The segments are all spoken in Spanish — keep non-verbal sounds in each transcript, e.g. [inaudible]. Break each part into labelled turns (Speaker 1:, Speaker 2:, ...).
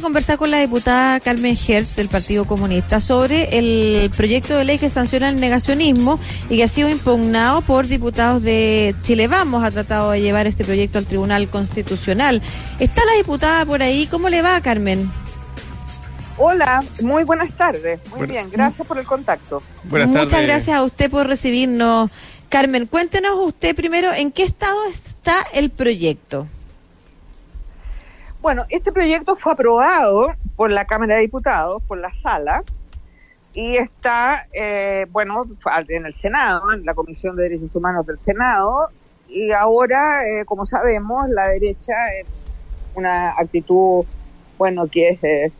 Speaker 1: conversar con la diputada Carmen Hertz del Partido Comunista sobre el proyecto de ley que sanciona el negacionismo y que ha sido impugnado por diputados de Chile Vamos. Ha tratado de llevar este proyecto al Tribunal Constitucional. ¿Está la diputada por ahí? ¿Cómo le va, Carmen?
Speaker 2: Hola, muy buenas tardes. Muy bien, gracias por el contacto.
Speaker 1: Muchas gracias a usted por recibirnos. Carmen, cuéntenos usted primero en qué estado está el proyecto.
Speaker 2: Bueno, este proyecto fue aprobado por la Cámara de Diputados, por la sala, y está, eh, bueno, en el Senado, en la Comisión de Derechos Humanos del Senado, y ahora, eh, como sabemos, la derecha, en una actitud, bueno, que es eh,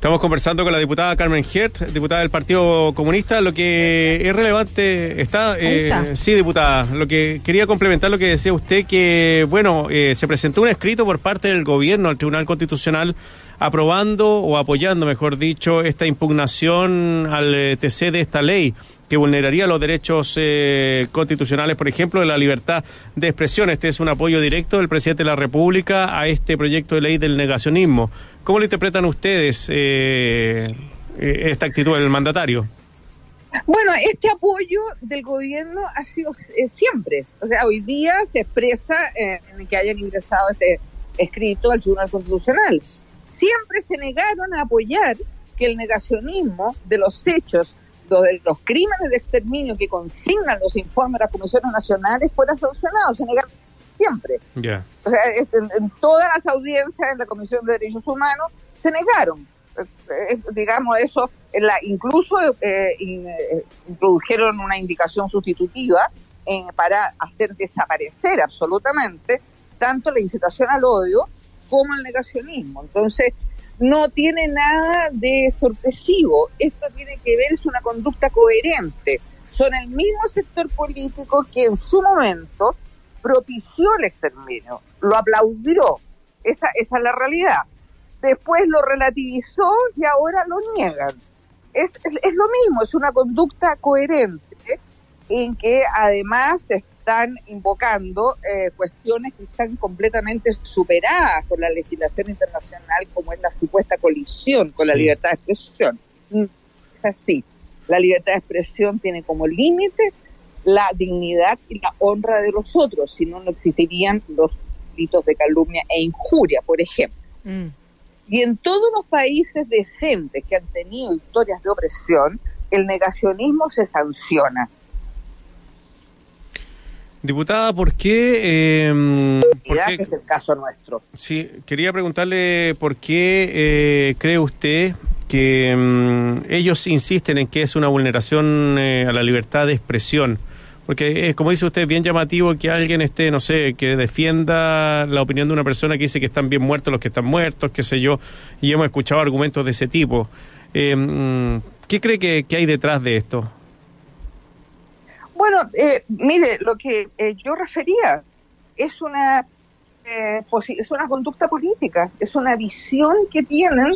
Speaker 3: Estamos conversando con la diputada Carmen Hert, diputada del Partido Comunista. Lo que es relevante está, eh, sí, diputada. Lo que quería complementar lo que decía usted que bueno eh, se presentó un escrito por parte del gobierno al Tribunal Constitucional aprobando o apoyando, mejor dicho, esta impugnación al eh, TC de esta ley que vulneraría los derechos eh, constitucionales, por ejemplo, de la libertad de expresión. Este es un apoyo directo del presidente de la República a este proyecto de ley del negacionismo. ¿Cómo lo interpretan ustedes eh, eh, esta actitud del mandatario?
Speaker 2: Bueno, este apoyo del gobierno ha sido siempre. O sea, hoy día se expresa en que hayan ingresado este escrito al Tribunal Constitucional. Siempre se negaron a apoyar que el negacionismo de los hechos los, los crímenes de exterminio que consignan los informes de las comisiones nacionales fuera sancionado, se negaron siempre. O sea, este, en, todas las audiencias en la Comisión de Derechos Humanos se negaron. Eh, eh, digamos, eso, en la, incluso eh, introdujeron una indicación sustitutiva en, para hacer desaparecer absolutamente tanto la incitación al odio como el negacionismo. Entonces, no tiene nada de sorpresivo. Esto tiene que ver, es una conducta coherente. Son el mismo sector político que en su momento propició el exterminio, lo aplaudió. Esa, esa es la realidad. Después lo relativizó y ahora lo niegan. Es, es, es lo mismo, es una conducta coherente en que además están invocando eh, cuestiones que están completamente superadas por la legislación internacional, como es la supuesta colisión con la libertad de expresión. Es así. La libertad de expresión tiene como límite la dignidad y la honra de los otros, si no, no existirían los delitos de calumnia e injuria, por ejemplo. Mm. Y en todos los países decentes que han tenido historias de opresión, el negacionismo se sanciona
Speaker 3: Diputada, ¿por qué? Eh,
Speaker 2: que es el caso nuestro.
Speaker 3: Sí, quería preguntarle por qué eh, cree usted que em, ellos insisten en que es una vulneración eh, a la libertad de expresión. Porque es, como dice usted, bien llamativo que alguien esté, no sé, que defienda la opinión de una persona que dice que están bien muertos los que están muertos, qué sé yo, y hemos escuchado argumentos de ese tipo. Em, ¿Qué cree que hay detrás de esto?
Speaker 2: Bueno, eh, mire, lo que eh, yo refería es una, eh, es una conducta política, es una visión que tienen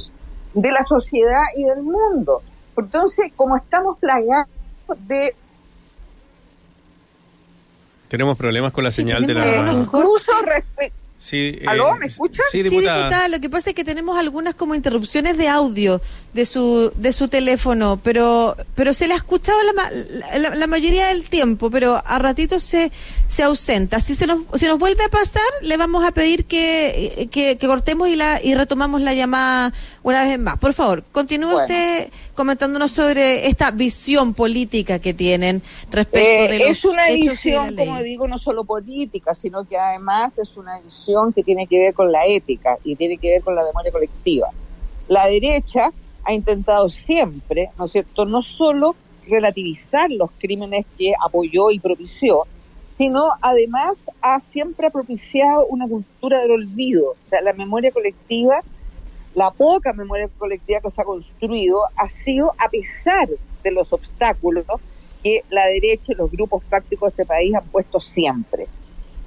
Speaker 2: de la sociedad y del mundo. Entonces, como estamos plagados de...
Speaker 3: Tenemos problemas con la señal de
Speaker 2: la... Incluso respecto
Speaker 3: Sí,
Speaker 2: ¿Aló? ¿Me escuchas?
Speaker 1: Sí, diputada. Lo que pasa es que tenemos algunas como interrupciones de audio de su de su teléfono, pero pero se le ha escuchado la, la, mayoría del tiempo, pero a ratito se se ausenta. Si se nos si nos vuelve a pasar, le vamos a pedir que, que, cortemos y la y retomamos la llamada una vez más. Por favor, continúe usted comentándonos sobre esta visión política que tienen respecto eh, de los
Speaker 2: Es una visión, como digo, no solo política, sino que además es una visión que tiene que ver con la ética y tiene que ver con la memoria colectiva. La derecha ha intentado siempre, ¿no es cierto?, no solo relativizar los crímenes que apoyó y propició, sino además ha siempre propiciado una cultura del olvido. O sea, la memoria colectiva la poca memoria colectiva que se ha construido ha sido a pesar de los obstáculos que la derecha y los grupos fácticos de este país han puesto siempre.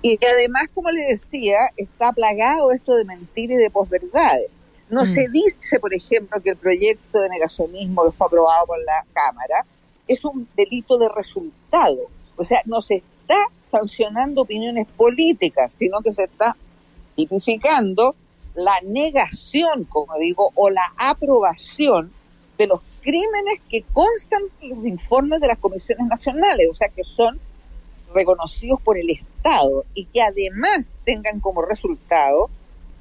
Speaker 2: Y además, como le decía, está plagado esto de mentiras y de posverdades. No mm. se dice, por ejemplo, que el proyecto de negacionismo que fue aprobado por la Cámara es un delito de resultado. O sea, no se está sancionando opiniones políticas, sino que se está tipificando la negación, como digo, o la aprobación de los crímenes que constan en los informes de las comisiones nacionales, o sea, que son reconocidos por el Estado y que además tengan como resultado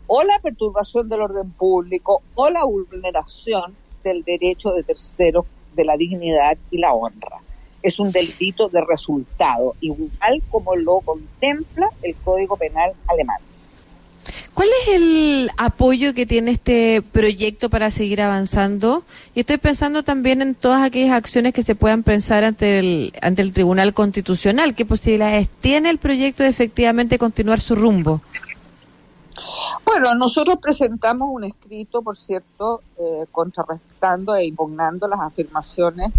Speaker 2: o la perturbación del orden público o la vulneración del derecho de terceros de la dignidad y la honra. Es un delito de resultado, igual como lo contempla el Código Penal alemán.
Speaker 1: ¿Cuál es el apoyo que tiene este proyecto para seguir avanzando? Y estoy pensando también en todas aquellas acciones que se puedan pensar ante el, ante el Tribunal Constitucional. ¿Qué posibilidades tiene el proyecto de efectivamente continuar su rumbo?
Speaker 2: Bueno, nosotros presentamos un escrito, por cierto, eh, contrarrestando e impugnando las afirmaciones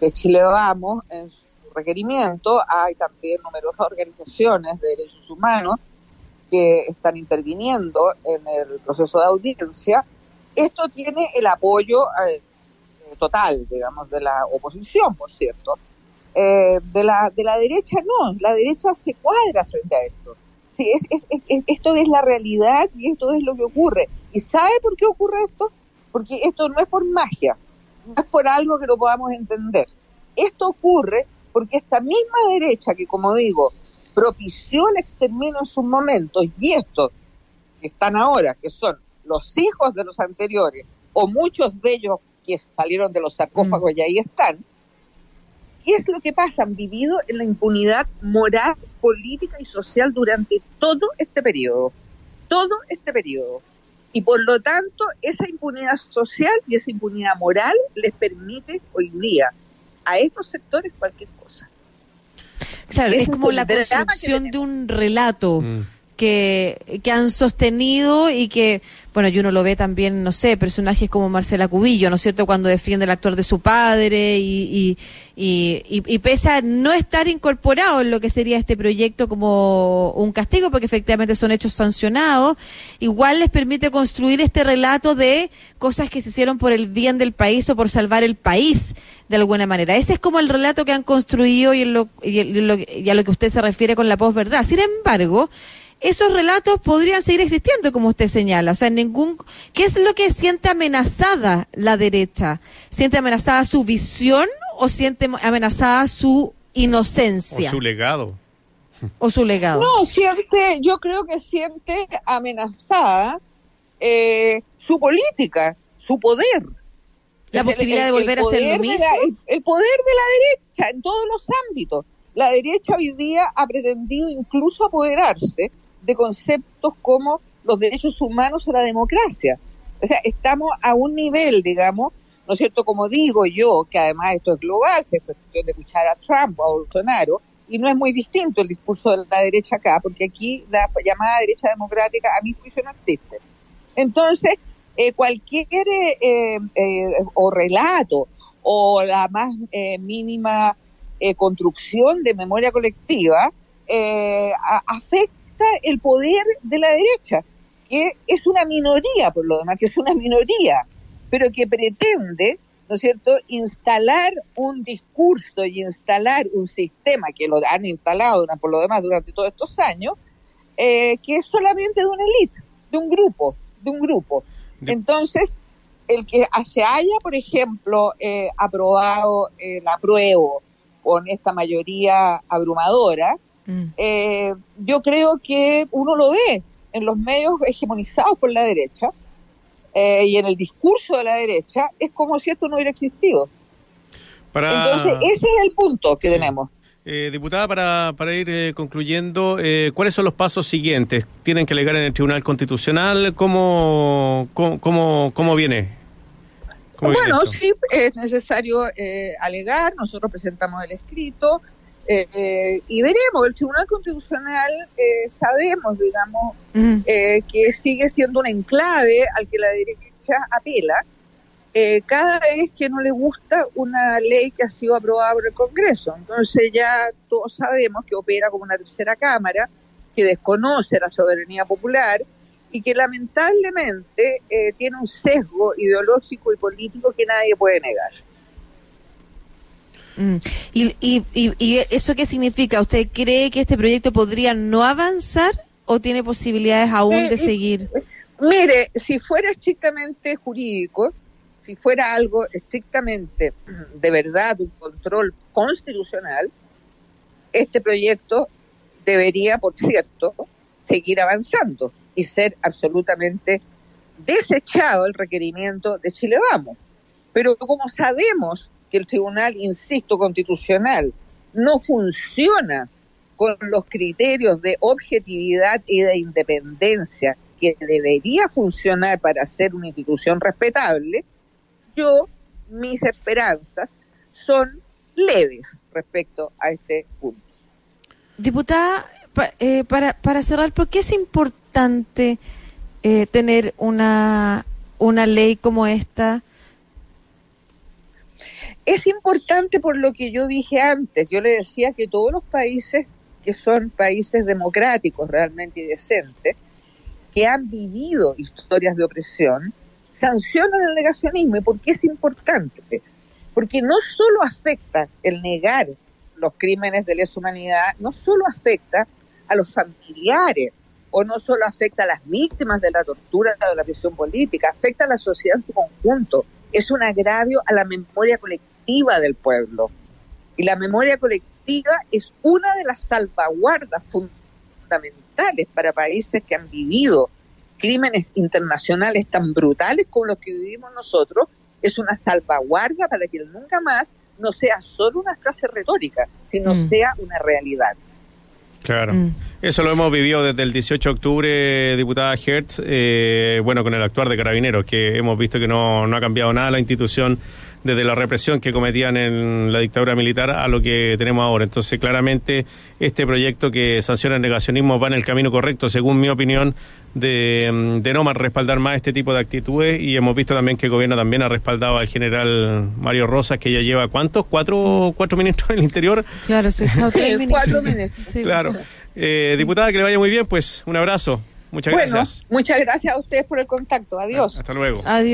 Speaker 2: de Chile Vamos en su requerimiento. Hay también numerosas organizaciones de derechos humanos que están interviniendo en el proceso de audiencia, esto tiene el apoyo eh, total, digamos, de la oposición, por cierto. Eh, de, la, de la derecha no, la derecha se cuadra frente a esto. Sí, esto es la realidad y esto es lo que ocurre. ¿Y sabe por qué ocurre esto? Porque esto no es por magia, no es por algo que lo podamos entender. Esto ocurre porque esta misma derecha que, como digo, propició el exterminio en sus momentos y estos que están ahora, que son los hijos de los anteriores, o muchos de ellos que salieron de los sarcófagos mm. y ahí están, ¿qué es lo que pasa? Han vivido en la impunidad moral, política y social durante todo este periodo, todo este periodo. Y por lo tanto, esa impunidad social y esa impunidad moral les permite hoy día a estos sectores cualquier.
Speaker 1: Claro, es como la construcción de un relato. Mm que, que han sostenido y que, bueno, y uno lo ve también, no sé, personajes como Marcela Cubillo, ¿no es cierto?, cuando defiende el actor de su padre y, y, y, pese a no estar incorporado en lo que sería este proyecto como un castigo, porque efectivamente son hechos sancionados, igual les permite construir este relato de cosas que se hicieron por el bien del país o por salvar el país de alguna manera. Ese es como el relato que han construido y, en lo, y, y a lo que usted se refiere con la posverdad. Sin embargo, esos relatos podrían seguir existiendo, como usted señala. O sea, ningún. ¿Qué es lo que siente amenazada la derecha? ¿Siente amenazada su visión o siente amenazada su inocencia?
Speaker 3: O su legado.
Speaker 1: O su legado.
Speaker 2: No, siente, yo creo que siente amenazada eh, su política, su poder.
Speaker 1: La posibilidad de volver a ser lo mismo.
Speaker 2: el poder de la derecha en todos los ámbitos. La derecha hoy día ha pretendido incluso apoderarse de conceptos como los derechos humanos o la democracia. O sea, estamos a un nivel, digamos, ¿no es cierto? Como digo yo, que además esto es global, se es cuestión de escuchar a Trump o a Bolsonaro, y no es muy distinto el discurso de la derecha acá, porque aquí la llamada derecha democrática a mi juicio no existe. Entonces, eh, cualquier eh, eh, o relato o la más mínima construcción de memoria colectiva afecta el poder de la derecha, que es una minoría, por lo demás, que es una minoría, pero que pretende, ¿no es cierto?, instalar un discurso y instalar un sistema que lo han instalado por lo demás durante todos estos años, eh, que es solamente de una élite, de un grupo, de un grupo. Entonces, el que se haya, por ejemplo, eh, aprobado el apruebo con esta mayoría abrumadora, Mm. Eh, yo creo que uno lo ve en los medios hegemonizados por la derecha eh, y en el discurso de la derecha, es como si esto no hubiera existido. Entonces, ese es el punto que tenemos.
Speaker 3: Eh, diputada, para, para ir concluyendo, ¿cuáles son los pasos siguientes? ¿Tienen que alegar en el Tribunal Constitucional? ¿Cómo, cómo, cómo, viene?
Speaker 2: bueno, sí, es necesario alegar. Nosotros presentamos el escrito. Eh, eh, y veremos, el Tribunal Constitucional eh, sabemos, digamos, mm. que sigue siendo un enclave al que la derecha apela cada vez que no le gusta una ley que ha sido aprobada por el Congreso. Entonces ya todos sabemos que opera como una tercera cámara, que desconoce la soberanía popular y que lamentablemente tiene un sesgo ideológico y político que nadie puede negar.
Speaker 1: Mm. ¿Y, y, y, eso qué significa? ¿Usted cree que este proyecto podría no avanzar o tiene posibilidades aún de eh, seguir?
Speaker 2: Mire, si fuera estrictamente jurídico, si fuera algo estrictamente de verdad un control constitucional, este proyecto debería, por cierto, seguir avanzando y ser absolutamente desechado el requerimiento de Chile Vamos. Pero como sabemos el Tribunal, insisto, constitucional no funciona con los criterios de objetividad y de independencia que debería funcionar para ser una institución respetable, yo, mis esperanzas son leves respecto a este punto.
Speaker 1: Diputada, eh, para, para cerrar, ¿por qué es importante eh, tener una, una ley como esta?
Speaker 2: Es importante por lo que yo dije antes. Yo le decía que todos los países que son países democráticos realmente y decentes, que han vivido historias de opresión, sancionan el negacionismo. ¿Y por qué es importante? Porque no solo afecta el negar los crímenes de lesa humanidad, no solo afecta a los familiares o no solo afecta a las víctimas de la tortura o de la prisión política, afecta a la sociedad en su conjunto. Es un agravio a la memoria colectiva del pueblo. Y la memoria colectiva es una de las salvaguardas fundamentales para países que han vivido crímenes internacionales tan brutales como los que vivimos nosotros, es una salvaguarda para que nunca más no sea solo una frase retórica, sino mm. sea una realidad.
Speaker 3: Claro. Mm. Eso lo hemos vivido desde el 18 de octubre, diputada Hertz, eh, bueno, con el actuar de Carabineros, que hemos visto que no, no ha cambiado nada la institución desde la represión que cometían en la dictadura militar a lo que tenemos ahora. Entonces, claramente, este proyecto que sanciona el negacionismo va en el camino correcto, según mi opinión, de, mm, de no más respaldar más este tipo de actitudes. Y hemos visto también que el gobierno también ha respaldado al general Mario Rosas, que ya lleva, ¿cuántos? ¿Cuatro, cuatro ministros en el interior?
Speaker 1: Claro, sí, [laughs]
Speaker 2: cuatro ministros.
Speaker 3: claro. Eh, diputada, que le vaya muy bien, pues un abrazo. Muchas gracias.
Speaker 2: Muchas gracias a ustedes por el contacto. Adiós.
Speaker 3: Hasta luego.
Speaker 1: Adiós.